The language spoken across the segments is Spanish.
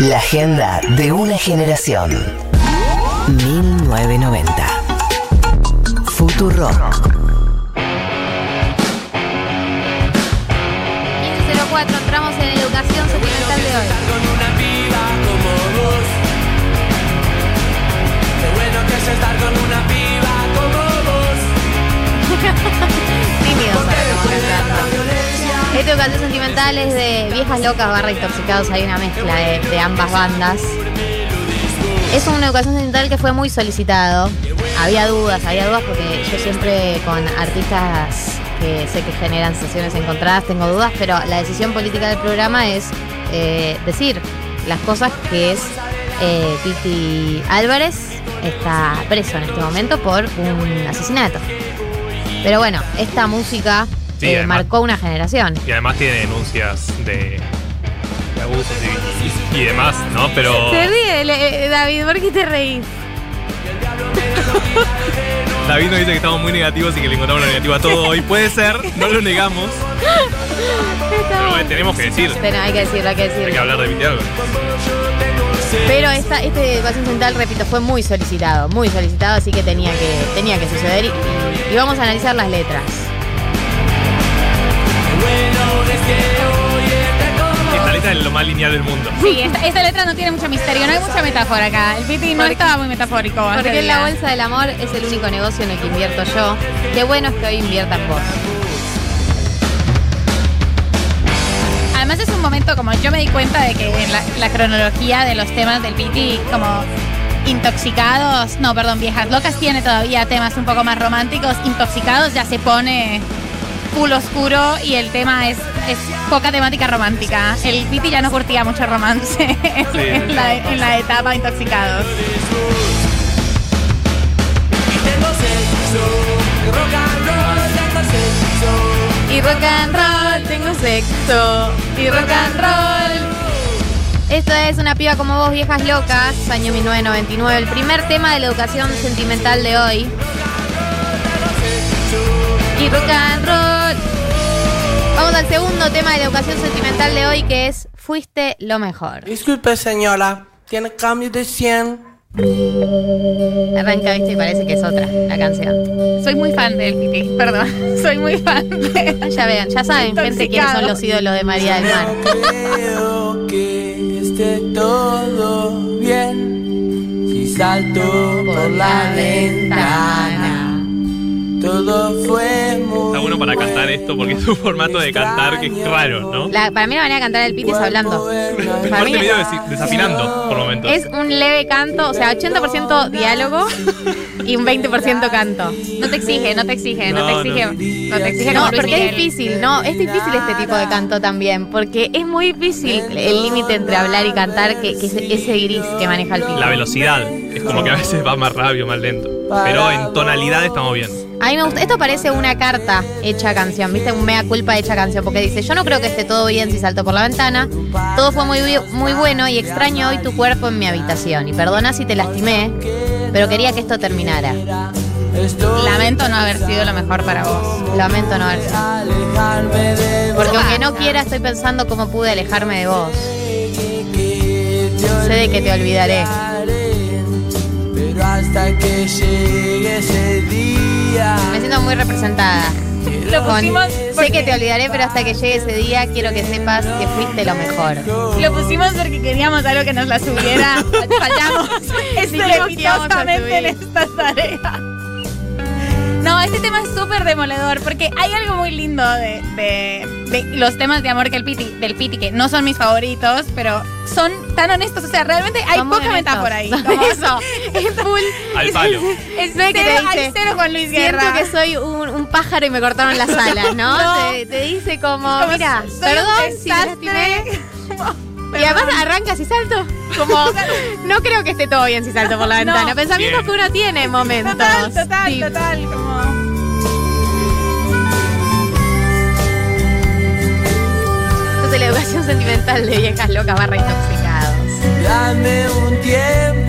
La agenda de una generación. 1990. Futuro. 1504, entramos en educación sentimental de hoy. con una piba como vos. Qué bueno que es estar con una piba como vos. Tímidos Ahora como después de viejas locas barra intoxicados, hay una mezcla de, de ambas bandas. Es una educación sentimental que fue muy solicitado. Había dudas, había dudas porque yo siempre con artistas que sé que generan sesiones encontradas tengo dudas, pero la decisión política del programa es eh, decir las cosas que es eh, Piti Álvarez está preso en este momento por un asesinato. Pero bueno, esta música Sí, eh, además- marcó una generación. Y además tiene denuncias de, de abusos y, y demás, ¿no? Pero Se ríe, le- eh, David, ¿por qué te reís? David nos dice que estamos muy negativos y que le encontramos lo negativo a todo hoy. Puede ser, no lo negamos, pero tenemos que decir, hay que decirlo, hay que hay que decirlo. hablar de Álvarez. Pero esta, este educación central, repito, fue muy solicitado, muy solicitado, así que tenía que, tenía que suceder y, y vamos a analizar las letras. Esta letra es lo más lineal del mundo. Sí, esta, esta letra no tiene mucho misterio, no hay mucha metáfora acá. El Piti no Porque- estaba muy metafórico. Porque en la bolsa del amor es el único negocio en el que invierto yo. Qué bueno es que hoy inviertas vos. Además es un momento como yo me di cuenta de que en la, la cronología de los temas del Piti, como intoxicados, no, perdón, viejas locas tiene todavía temas un poco más románticos, intoxicados ya se pone full oscuro y el tema es, es poca temática romántica. El Piti ya no curtía mucho romance en, la, en la etapa intoxicados. tengo sexo, rock and roll, tengo sexo. Y rock and roll, tengo sexo. Y rock and roll. Esto es Una piba como vos, viejas locas, año 1999. El primer tema de la educación sentimental de hoy. Y rock and roll. Vamos al segundo tema de la educación sentimental de hoy, que es Fuiste lo mejor. Disculpe señora, ¿tiene cambio de 100? Arranca, viste, y parece que es otra la canción. Soy muy fan del Piti, perdón. Soy muy fan de... Ya vean, ya saben, gente, quiénes son los ídolos de María del Mar. Creo que esté todo bien. Si salto por la ventana, todo fue muy Está bueno para cantar esto porque es un formato de cantar que es raro, ¿no? La- para mí la manera de cantar el Piti es hablando. Para Aparte mí medio desafinando por momentos. es un leve canto, o sea, 80% diálogo y un 20% canto. No te exige, no te exige, no, No, te exige. No, te exige No, Luis porque es difícil, no, es difícil este tipo de canto también, porque es muy difícil el límite entre hablar y cantar, que, que es ese gris que maneja el Piti. La velocidad. Es como que a veces va más rápido, más lento. Pero en tonalidad estamos bien. A mí me gusta, esto parece una carta hecha canción, ¿viste? Un mea culpa hecha canción, porque dice, yo no creo que esté todo bien si salto por la ventana, todo fue muy, muy bueno y extraño hoy tu cuerpo en mi habitación, y perdona si te lastimé, pero quería que esto terminara. Lamento no haber sido lo mejor para vos. Lamento no haber sido. alejarme de vos. Porque aunque no quiera, estoy pensando cómo pude alejarme de vos. Sé de que te olvidaré. olvidaré, Pero hasta que llegue ese día. Siento muy representada. Lo Con, sé que te olvidaré, pero hasta que llegue ese día quiero que sepas que fuiste lo mejor. Lo pusimos porque queríamos algo que nos la subiera. Fallamos estrepitosamente en esta tarea. No, este tema es súper demoledor porque hay algo muy lindo de, de- de los temas de amor que el Piti, del Piti, que no son mis favoritos, pero son tan honestos. O sea, realmente hay poca honestos. metáfora ahí. Como- eso, es full. Al palo. Es No es que te cero, dice, hay cero Juan Luis Siento Guerra. que soy un, un pájaro y me cortaron las alas, ¿no? No. Te, te dice como, Como, mira, perdón si lastimé. Y además arrancas y salto. Como, no creo que esté todo bien si salto por la No. ventana. Pensamientos Bien. que uno tiene en momentos. Total, total, Sí. total. Como... Entonces la educación sentimental de viejas locas barra intoxicados. Dame un tiempo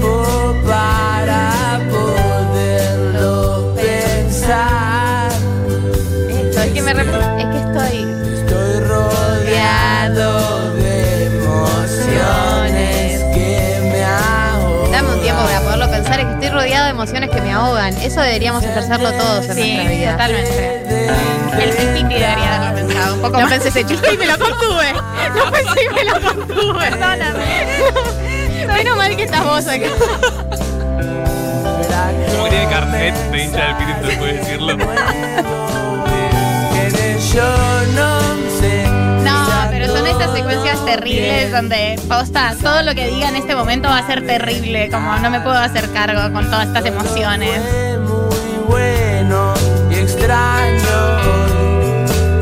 ahogan. Eso deberíamos ejercerlo todos en Sí, nuestra vida. totalmente. El Piti debería haberlo pensado un poco No más. pensé ese chiste y me lo contuve. No pensé y me lo contuve. Perdóname. Menos mal que estás vos acá. Como que tiene carnet de hincha del Piti, entonces puede decirlo. son estas secuencias terribles donde posta, todo lo que diga en este momento va a ser terrible, como no me puedo hacer cargo con todas estas emociones. Muy bueno y extraño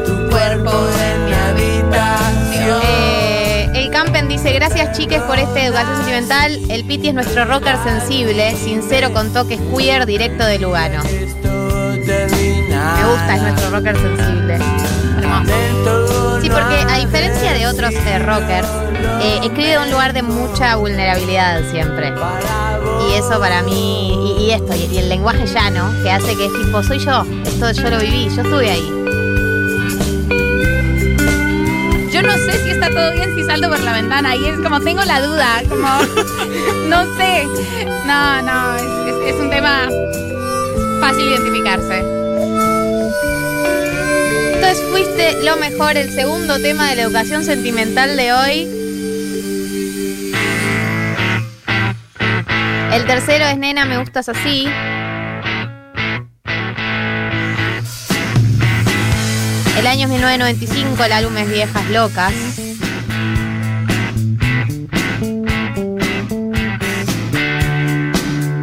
tu cuerpo en mi habitación. Eh, el Campen dice, gracias chiques por esta educación sentimental. El Piti es nuestro rocker sensible, sincero con toques queer, directo de Lugano. Me gusta, es nuestro rocker sensible. Hermoso. Sí, porque a diferencia de otros rockers, eh, escribe de un lugar de mucha vulnerabilidad siempre. Y eso para mí, y, esto, y, el lenguaje llano, que hace que es tipo, soy yo, esto yo lo viví, yo estuve ahí. Yo no sé si está todo bien si salto por la ventana y es como tengo la duda, como no sé. No, no, es- es un tema fácil identificarse. Entonces fuiste lo mejor, el segundo tema de la educación sentimental de hoy. El tercero es Nena, me gustas así. El año es 1995, el álbum es Viejas Locas.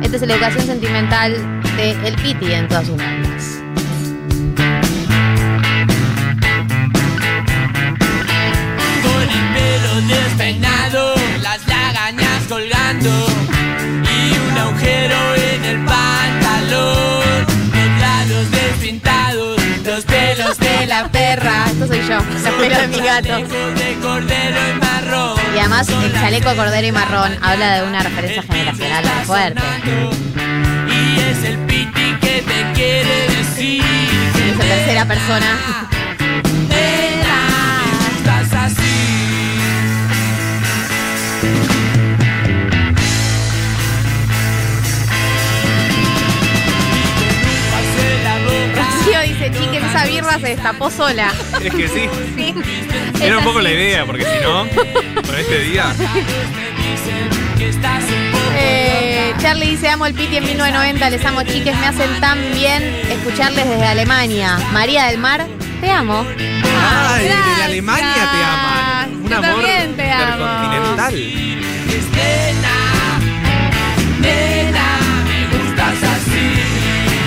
Esta es la educación sentimental de El Piti en todas sus bandas. los pelos de mi gato. Y además el chaleco cordero y marrón habla de una referencia generacional muy fuerte. Y es el piti que te quiere decir. Es tercera persona. esa birra se destapó sola. Es que sí. Sí. Era un poco la idea, porque si no, con este día. Eh, Charlie dice, amo el Piti en 1990, les amo chiques, me hacen tan bien escucharles desde Alemania. María del Mar, te amo. Ay, desde. Alemania te aman. Un Yo amor también te amo. intercontinental.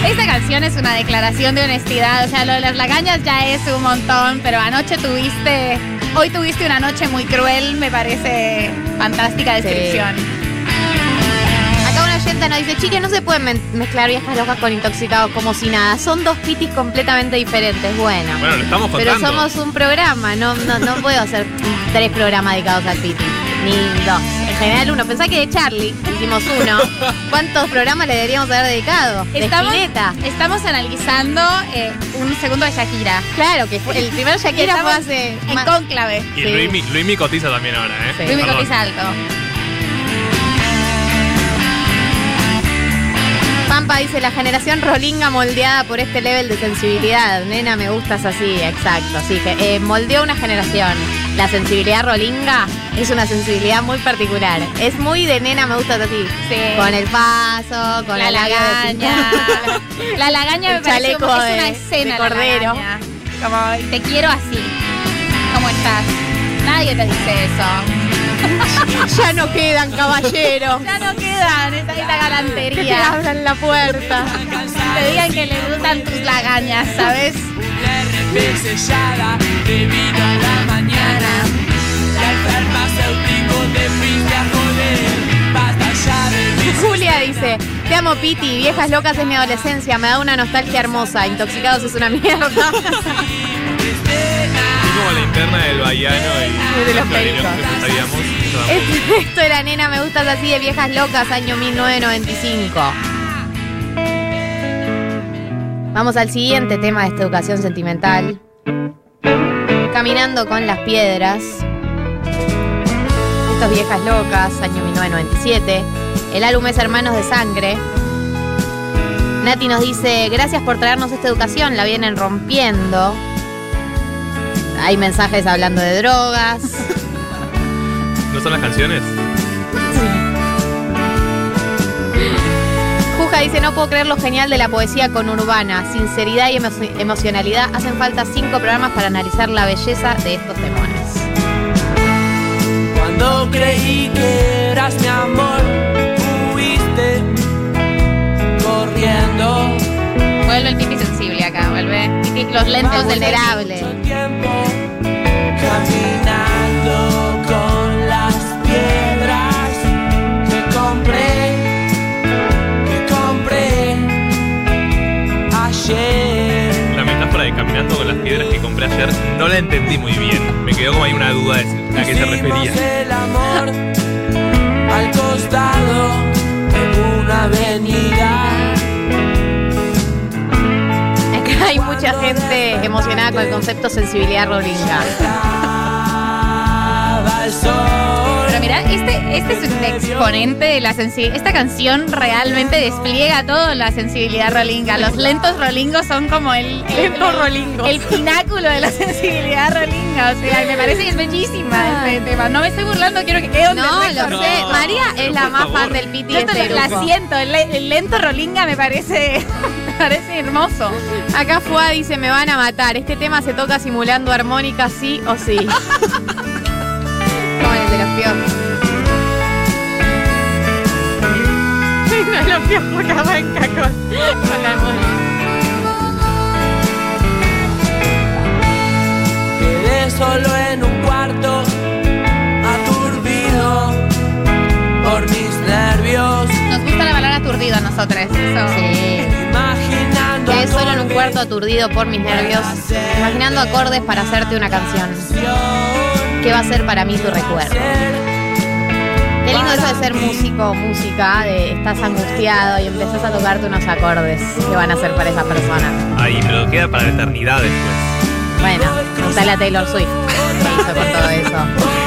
Esta canción es una declaración de honestidad. O sea, lo de las lagañas ya es un montón, pero anoche tuviste. Hoy tuviste una noche muy cruel, me parece fantástica descripción. Acá una oyenta nos dice, chiques, no se pueden mezclar viejas locas con intoxicados como si nada. Son dos pitis completamente diferentes. Bueno. Bueno, lo estamos Pero contando. somos un programa, no, no, no puedo hacer tres programas dedicados al Piti, ni dos. En general uno. Pensá que de Charlie hicimos uno. ¿Cuántos programas le deberíamos haber dedicado? De Estamos, Spinetta. estamos analizando eh, un segundo de Shakira. Claro, que fue- el primer Shakira fue Estamos hace... En más- conclave. Y Sí. Luimi, Luimi cotiza también ahora, ¿eh? Sí. Luis Perdón. cotiza alto. Pampa dice, la generación rolinga moldeada por este level de sensibilidad. Nena, me gustas así, exacto. Así que eh, moldeó una generación. La sensibilidad rolinga es una sensibilidad muy particular. Es muy de nena, me gustas así. Sí. Con el paso, con la de lagaña. la lagaña me parece como- es una escena de la cordero. Como te quiero así. ¿Cómo estás? Nadie te dice eso. ya no quedan caballeros. Ya no quedan esa, que te galantería. abran la puerta. Te digan que le gustan tus lagañas, ¿sabes? Sellada a la mañana. El farmacéutico de Julia dice, te amo Piti, viejas locas es mi adolescencia, me da una nostalgia hermosa, intoxicados es una mierda. Es como la interna del Bahiano y De los pericos. Esto, esto era nena, me gustas así de viejas locas, año 1995. Vamos al siguiente tema de esta educación sentimental. Caminando con las piedras. Estos viejas locas, año 1997. El álbum es Hermanos de Sangre. Nati nos dice, gracias por traernos esta educación, la vienen rompiendo. Hay mensajes hablando de drogas. ¿No son las canciones? Juja dice, no puedo creer lo genial de la poesía conurbana. Sinceridad y emo- emocionalidad. Hacen falta cinco programas para analizar la belleza de estos demonios. Cuando creí que eras mi amor, huiste corriendo. Vuelve el pipi sensible acá, vuelve. Pipi- Los lentos del vulnerable. Tiempo caminando con las piedras que compré, que compré ayer. La metáfora de caminando con las piedras que compré ayer no la entendí muy bien. Me quedó como ahí una duda de a qué se refería. el amor al costado de una avenida. Mucha gente emocionada con el concepto sensibilidad sol. Pero mira, este, este es un exponente de la sensibilidad. Esta canción realmente despliega toda la sensibilidad rolinga. Los lentos rolingos son como el, el, el pináculo de la sensibilidad rolinga. O sea, me parece que es bellísima este tema. No me estoy burlando, quiero que quede donde No, lo sé. No, María es la más favor. fan del piti Yo de te este lo- la siento, el, le- el lento rolinga me parece, me parece hermoso. Acá Fua dice, me van a matar. Este tema se toca simulando armónica sí o sí. Como el de los piojos. No, los piojos con, con la armónica. Solo en un cuarto, aturdido por mis nervios, Nos gusta la palabra aturdido a nosotros. Eso. Sí. imaginando. Quedé solo en un cuarto aturdido por mis nervios, imaginando acordes para hacerte una canción. ¿Qué va a ser para mí tu recuerdo? Qué lindo eso de ser músico o música, de estás angustiado y empezás a tocarte unos acordes que van a ser para esa persona. Ahí, pero queda para la eternidad después. Bueno, preguntale a Taylor Swift. ¿Qué hizo con todo eso?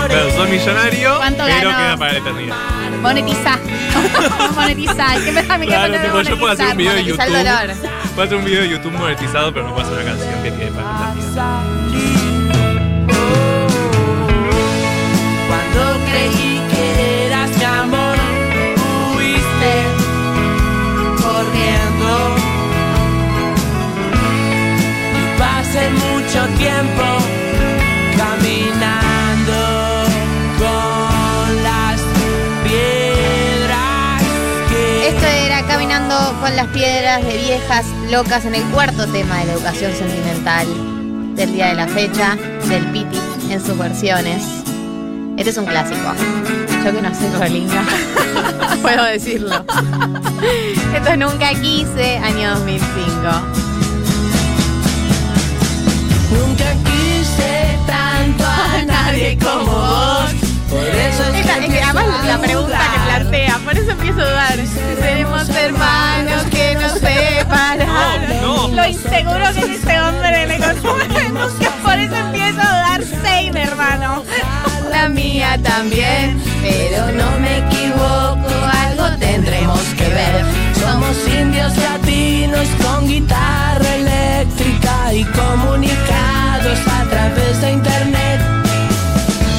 Claro, sos millonario, ¿Cuánto pero ganó? queda para la eternidad. Monetiza. Monetiza. ¿Qué me me Claro, queda tipo, yo puedo hacer un video de YouTube. el dolor. Puedo hacer un video de YouTube monetizado, pero no puedo hacer una canción que quede para la eternidad. Pasé mucho tiempo caminando con las piedras que Esto era Caminando con las piedras de viejas locas en el cuarto tema de la educación sentimental del día de la fecha, del Piti en sus versiones. Este es un clásico. Yo que no soy rolinga, puedo decirlo. Esto es Nunca Quise, año 2005. Nunca quise tanto a nadie como vos. Por eso es Esa- que es que además la pregunta que plantea, por eso empiezo a dudar. Seremos hermanos que nos separaron. No, no. Lo inseguro que es este hombre le consume nunca, por eso empiezo a dudar same, hermano. La mía también, pero no me equivoco, tendremos que ver. Somos indios latinos con guitarra eléctrica y comunicados a través de internet.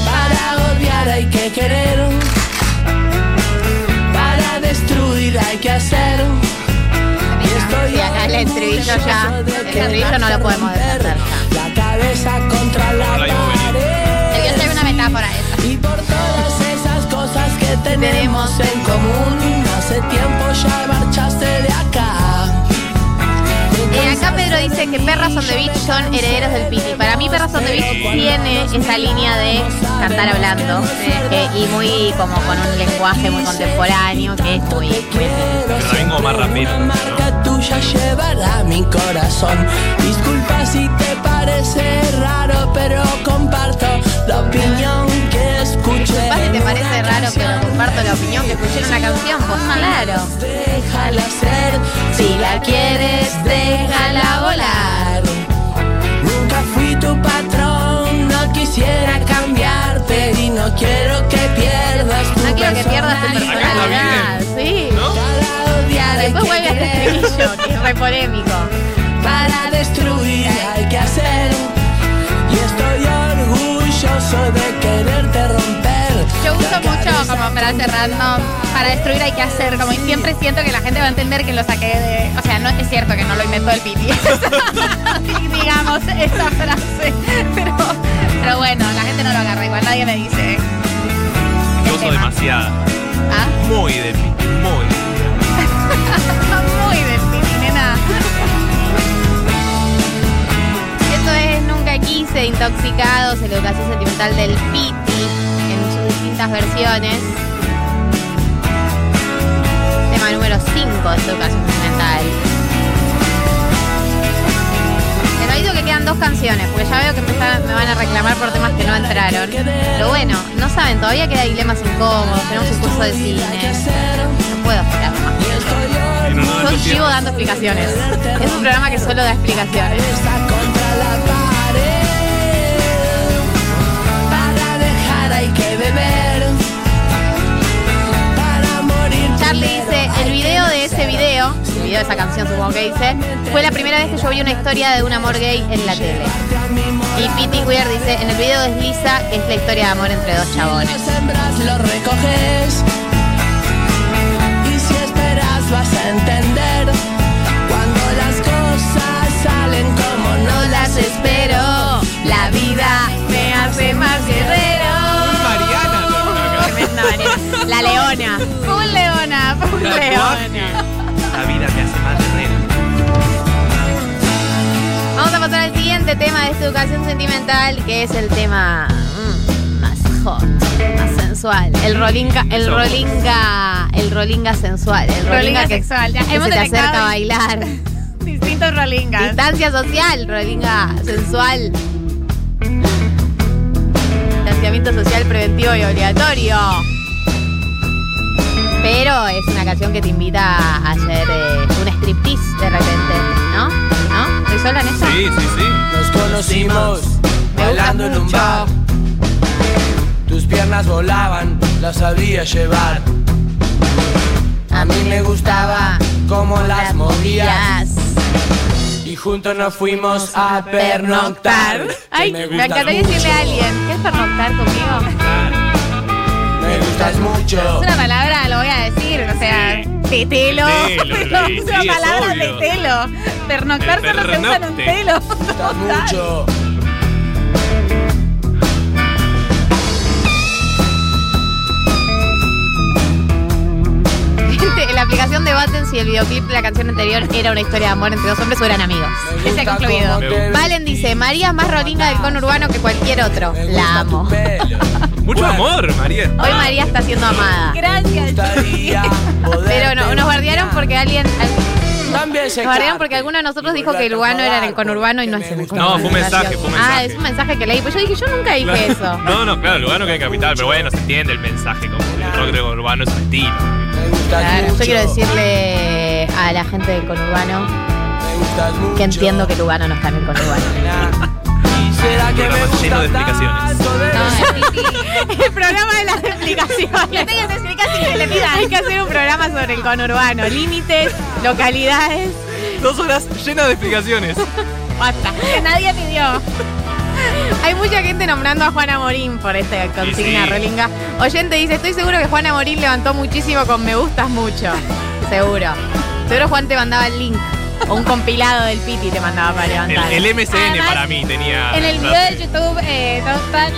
Para odiar hay que querer, para destruir hay que hacer. Y Sí, acá el estribillo ya, el estribillo no lo podemos defender ya. La cabeza contra la pared. Debió ser una metáfora esa. Y por todas cosas que tenemos en común, hace tiempo ya marchaste de acá. Eh, acá Pedro dice que Perras on the Beach son herederos del Piti. Para mí Perras on the Beach tiene esa línea de cantar hablando eh, y muy como con un lenguaje muy contemporáneo que es muy. Pero como más marca tuya llevará mi corazón. Disculpa si te parece raro, pero una canción, pues claro. Déjala ser, si la quieres, déjala volar. Nunca fui tu patrón, no quisiera cambiarte y no quiero que pierdas tu No quiero que pierdas tu personalidad, sí. ¿No? Después vuelve este estribillo, que es re polémico. Para destruir hay que hacer, y estoy orgulloso de quererte romper. Yo uso mucho como frase random para destruir hay que hacer, como y siempre siento que la gente va a entender que lo saqué de. O sea, no es cierto que no lo inventó el Piti. Digamos esa frase. Pero, pero bueno, la gente no lo agarra, igual nadie me dice. Yo uso demasiada. ¿Ah? Muy de mí. Muy. Muy del Piti, nena. Esto es Nunca Quise, Intoxicados, en la educación sentimental del Piti, distintas versiones. Tema número 5 de esta educación sentimental. Les aviso que quedan dos canciones, porque ya veo que me, está- me van a reclamar por temas que no entraron. Pero bueno, no saben, todavía queda dilemas incómodos, tenemos un curso de cine. No puedo esperar más. Yo pierdas. dando explicaciones. Es un programa que solo da explicaciones. De supongo que dice, fue la primera vez que yo vi una historia de un amor gay en la tele. Y Pity Weir dice, en el video desliza que es la historia de amor entre dos chabones. Lo sembras, lo recoges. Y si esperas, vas a entender. Cuando las cosas salen como no las espero. la vida me hace más guerrero. Mariana, no, no, no. Tremenda Mariana. La leona. Full leona, full leona. Hace más. Vamos a pasar al siguiente tema de esta educación sentimental, que es el tema mm, más hot, más sensual. El rolinga, el rolinga, el rolinga sensual. El rolinga, Rolinga que, sexual, ya que hemos se te acerca a bailar. Distintos rolingas. Distancia social, rolinga sensual. Distanciamiento social preventivo y obligatorio. Pero es una canción que te invita a hacer eh, un striptease de repente, ¿no? ¿No? ¿Estoy sola en eso? Sí, sí, sí. Nos conocimos Me bailando en un mucho. bar. Tus piernas volaban, las sabía llevar. A mí me gustaba cómo las movías. Y juntos nos fuimos a pernoctar. Ay, me, encantaría decirle a alguien, ¿quieres pernoctar conmigo? Me gustas Es mucho. una palabra, lo tetelo. Tetelo, Pero sí, palabra obvio. tetelo. Pernoctar solo se usa en un telo. Mucho. Gente, en la aplicación debaten si el videoclip de la canción anterior era una historia de amor entre dos hombres o eran amigos. Ese ha concluido. Valen dice, María es más rolinga del conurbano que cualquier otro. Me gusta La amo. Mucho Bueno, amor, María. Hoy María está siendo amada. Gracias. Pero no, nos guardiaron porque alguien... También Nos guardiaron porque alguno de nosotros dijo que el urbano era en el conurbano y no es en el conurbano. No, fue un mensaje, fue un mensaje. Ah, es un mensaje que leí. Pues yo dije, yo nunca dije Claro. eso. No, no, claro, el urbano que hay capital, pero bueno, se entiende el mensaje, como que el rock de urbano es un estilo. Claro, yo quiero decirle a la gente del conurbano que entiendo que el urbano no está en el conurbano. ¿Y será que Programa me gusta lleno de explicaciones. tanto de No, El programa de las explicaciones. Que le. Hay que hacer un programa sobre el conurbano. Límites, localidades. Dos horas llenas de explicaciones. Basta. Que nadie pidió. Hay mucha gente nombrando a Juana Morín por esta consigna, sí. Rolinga. Oyente dice, estoy seguro que Juana Morín levantó muchísimo con me gustas mucho. Seguro. Seguro Juan te mandaba el link. O un compilado del Piti te mandaba para El, levantar. el MCN Además, para mí tenía. En el video de YouTube, eh,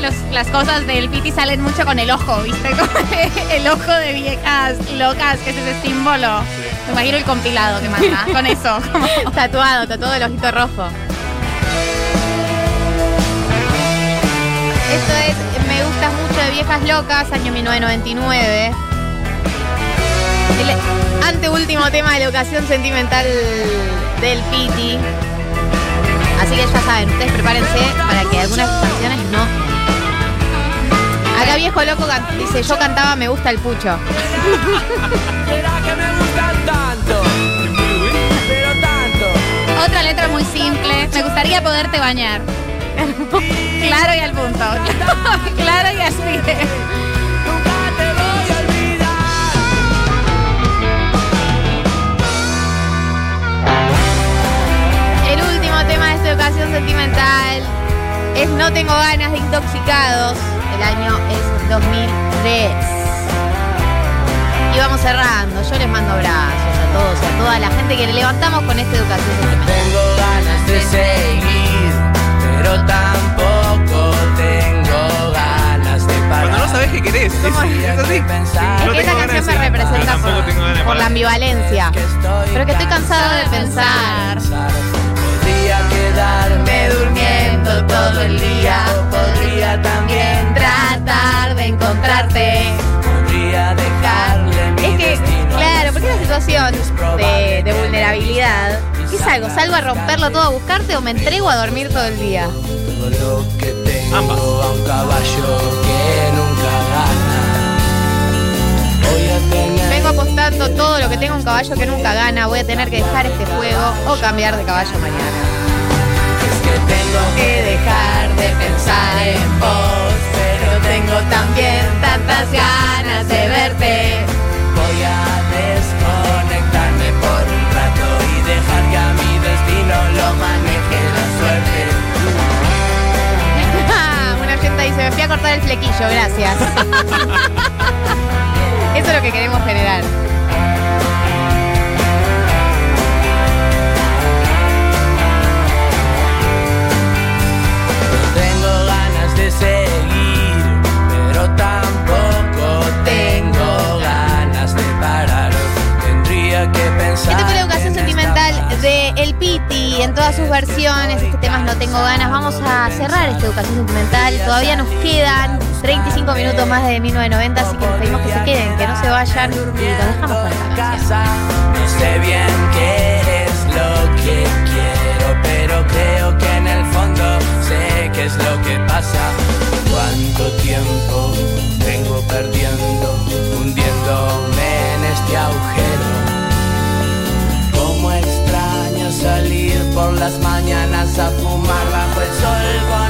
los- las cosas del Piti salen mucho con el ojo, ¿viste? El ojo de viejas locas, que es ese símbolo. Me imagino el compilado que manda con eso. como- Tatuado, tatuado el ojito rojo. Esto es Me gustas mucho de Viejas Locas, año 1999. El anteúltimo tema de la educación sentimental del Piti. Así que ya saben, ustedes prepárense para que algunas canciones no. Acá viejo loco dice, yo cantaba Me gusta el pucho. Otra letra muy simple. Me gustaría poderte bañar. claro y al punto. claro y así. Sentimental Es No Tengo Ganas de Intoxicados. El año es 2003. Y vamos cerrando. Yo les mando abrazos a todos a toda la gente que le levantamos con esta educación sentimental. Tengo ganas de seguir, pero tampoco tengo ganas de parar. Cuando no sabes qué querés, es, es así. Pensar No Es que tengo esta ganas canción me representa Ah, por, por la ambivalencia. Pero que estoy cansado de pensar. Quedarme durmiendo todo el día. Podría también Tratar de encontrarte. Podría dejarle mi Es que, destino. claro, porque es una situación de, de vulnerabilidad. ¿Qué salgo? ¿Salgo a romperlo todo a buscarte o me entrego a dormir todo el día? Todo lo que tengo Ambas. a un caballo que nunca gana. Voy a tener Vengo apostando todo lo que tengo un caballo que nunca gana. Voy a tener que dejar este juego o cambiar de caballo mañana. Tengo que dejar de pensar en vos, pero tengo también tantas ganas de verte. Voy a desconectarme por un rato y dejar que a mi destino lo maneje la suerte. Una gente dice, me fui a cortar el flequillo, gracias. Eso es lo que queremos generar. Todas sus versiones. Este tema es No Tengo Ganas. Vamos a cerrar esta educación sentimental. Todavía nos quedan 35 minutos más de 1990, así que les pedimos que se queden, que no se vayan y los dejamos con esta canción. No sé bien qué es lo que quiero, pero creo que en el fondo sé qué es lo que pasa. Cuánto tiempo vengo perdiendo, hundiéndome en este agujero. Las mañanas a fumar bajo el sol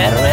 que